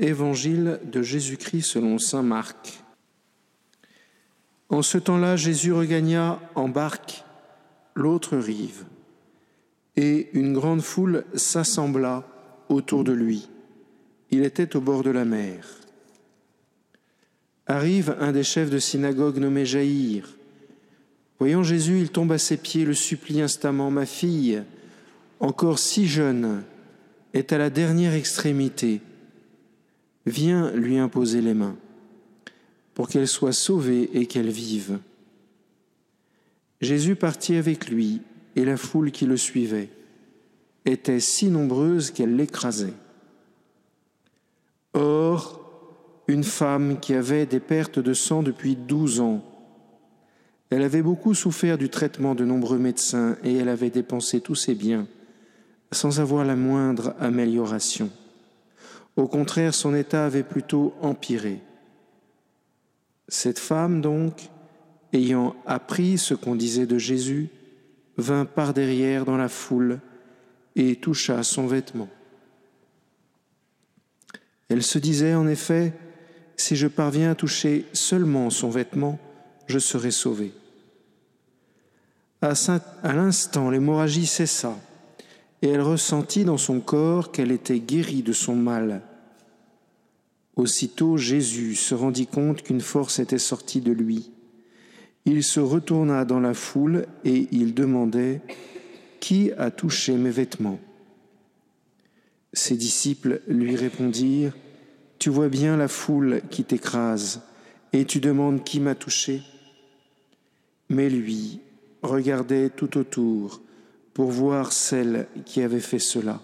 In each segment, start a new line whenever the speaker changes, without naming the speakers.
Évangile de Jésus-Christ selon Saint Marc. En ce temps-là, Jésus regagna en barque l'autre rive, et une grande foule s'assembla autour de lui. Il était au bord de la mer. Arrive un des chefs de synagogue nommé Jaïr. Voyant Jésus, il tombe à ses pieds, le supplie instamment, Ma fille, encore si jeune, est à la dernière extrémité. Viens lui imposer les mains pour qu'elle soit sauvée et qu'elle vive. Jésus partit avec lui et la foule qui le suivait était si nombreuse qu'elle l'écrasait. Or, une femme qui avait des pertes de sang depuis douze ans, elle avait beaucoup souffert du traitement de nombreux médecins et elle avait dépensé tous ses biens sans avoir la moindre amélioration. Au contraire, son état avait plutôt empiré. Cette femme, donc, ayant appris ce qu'on disait de Jésus, vint par derrière dans la foule et toucha son vêtement. Elle se disait en effet, si je parviens à toucher seulement son vêtement, je serai sauvée. À, l'instant, l'hémorragie cessa et elle ressentit dans son corps qu'elle était guérie de son mal. Aussitôt Jésus se rendit compte qu'une force était sortie de lui. Il se retourna dans la foule et il demandait Qui a touché mes vêtements? Ses disciples lui répondirent Tu vois bien la foule qui t'écrase et tu demandes qui m'a touché Mais lui regardait tout autour pour voir celle qui avait fait cela.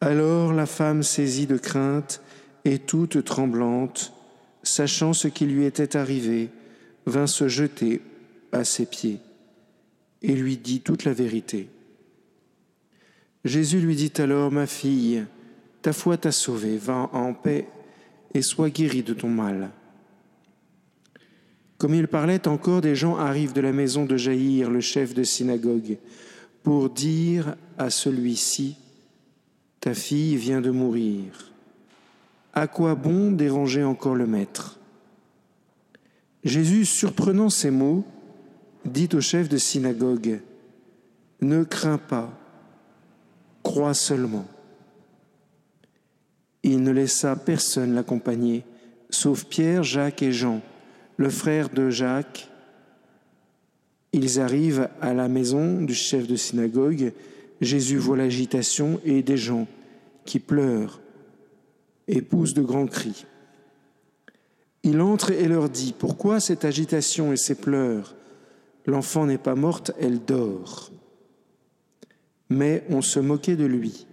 Alors la femme saisie de crainte et toute tremblante, sachant ce qui lui était arrivé, vint se jeter à ses pieds et lui dit toute la vérité. Jésus lui dit alors, Ma fille, ta foi t'a sauvée, va en paix et sois guérie de ton mal. Comme il parlait encore, des gens arrivent de la maison de Jaïr, le chef de synagogue, pour dire à celui-ci, Ta fille vient de mourir. À quoi bon déranger encore le Maître? Jésus, surprenant ces mots, dit au chef de synagogue, Ne crains pas, crois seulement. Il ne laissa personne l'accompagner, sauf Pierre, Jacques et Jean le frère de Jacques. Ils arrivent à la maison du chef de synagogue. Jésus voit l'agitation et des gens qui pleurent et de grands cris. Il entre et leur dit, Pourquoi cette agitation et ces pleurs? L'enfant n'est pas morte, elle dort. Mais on se moquait de lui.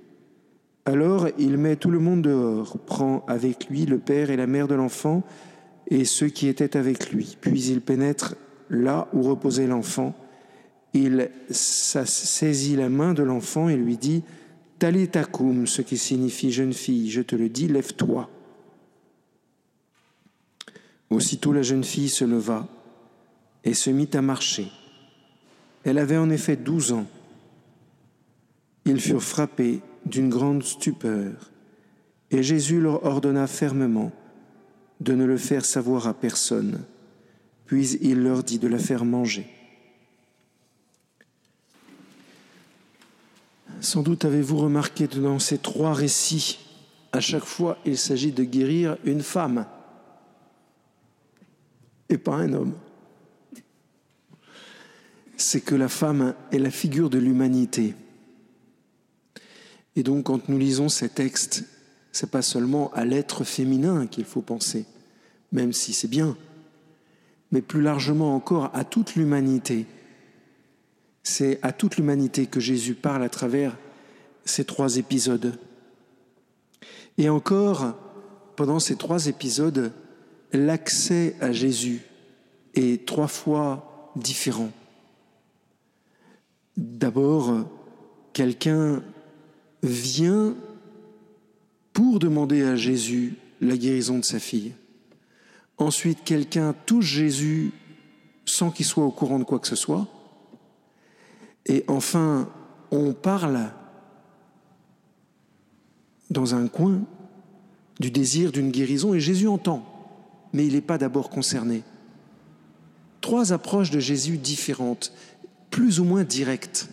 Alors il met tout le monde dehors, prend avec lui le père et la mère de l'enfant, et ceux qui étaient avec lui. Puis il pénètre là où reposait l'enfant. Il saisit la main de l'enfant et lui dit Talitakum, ce qui signifie jeune fille, je te le dis, lève-toi. Aussitôt la jeune fille se leva et se mit à marcher. Elle avait en effet douze ans. Ils furent frappés d'une grande stupeur, et Jésus leur ordonna fermement de ne le faire savoir à personne. Puis il leur dit de la faire manger. Sans doute avez-vous remarqué que dans ces trois récits, à chaque fois, il s'agit de guérir une femme et pas un homme. C'est que la femme est la figure de l'humanité. Et donc, quand nous lisons ces textes, c'est pas seulement à l'être féminin qu'il faut penser, même si c'est bien, mais plus largement encore à toute l'humanité. C'est à toute l'humanité que Jésus parle à travers ces trois épisodes. Et encore, pendant ces trois épisodes, l'accès à Jésus est trois fois différent. D'abord, quelqu'un vient pour demander à Jésus la guérison de sa fille. Ensuite, quelqu'un touche Jésus sans qu'il soit au courant de quoi que ce soit. Et enfin, on parle dans un coin du désir d'une guérison et Jésus entend, mais il n'est pas d'abord concerné. Trois approches de Jésus différentes, plus ou moins directes.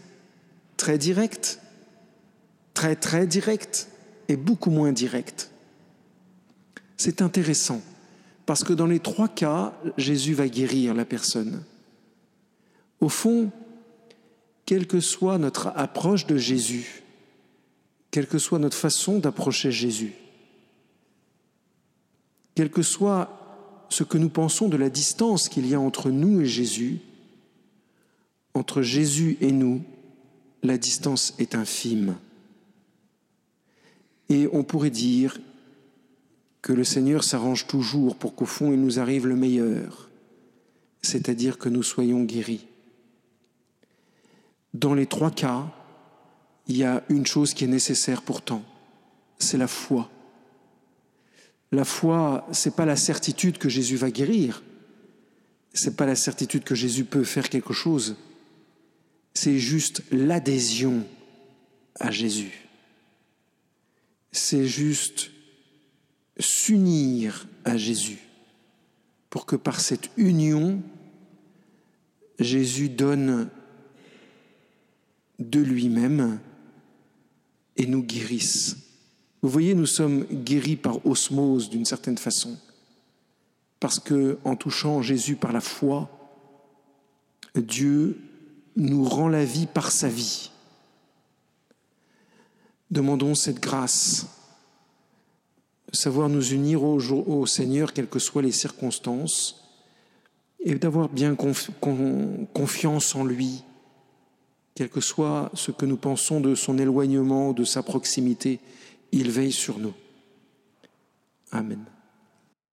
Très directes, très très directes et beaucoup moins directes. C'est intéressant parce que dans les trois cas, Jésus va guérir la personne. Au fond, quelle que soit notre approche de Jésus, quelle que soit notre façon d'approcher Jésus, quel que soit ce que nous pensons de la distance qu'il y a entre nous et Jésus, entre Jésus et nous, la distance est infime. Et on pourrait dire que le Seigneur s'arrange toujours pour qu'au fond il nous arrive le meilleur, c'est-à-dire que nous soyons guéris. Dans les trois cas, il y a une chose qui est nécessaire pourtant, c'est la foi. La foi, c'est pas la certitude que Jésus va guérir. C'est pas la certitude que Jésus peut faire quelque chose. C'est juste l'adhésion à Jésus. C'est juste s'unir à Jésus pour que par cette union, Jésus donne de lui-même et nous guérisse. Vous voyez, nous sommes guéris par osmose d'une certaine façon, parce que en touchant Jésus par la foi, Dieu nous rend la vie par sa vie. Demandons cette grâce, de savoir nous unir au, au, Seigneur, quelles que soient les circonstances, et d'avoir bien confiance en lui, quel que soit ce que nous pensons de son éloignement, de sa proximité il veille sur nous. Amen.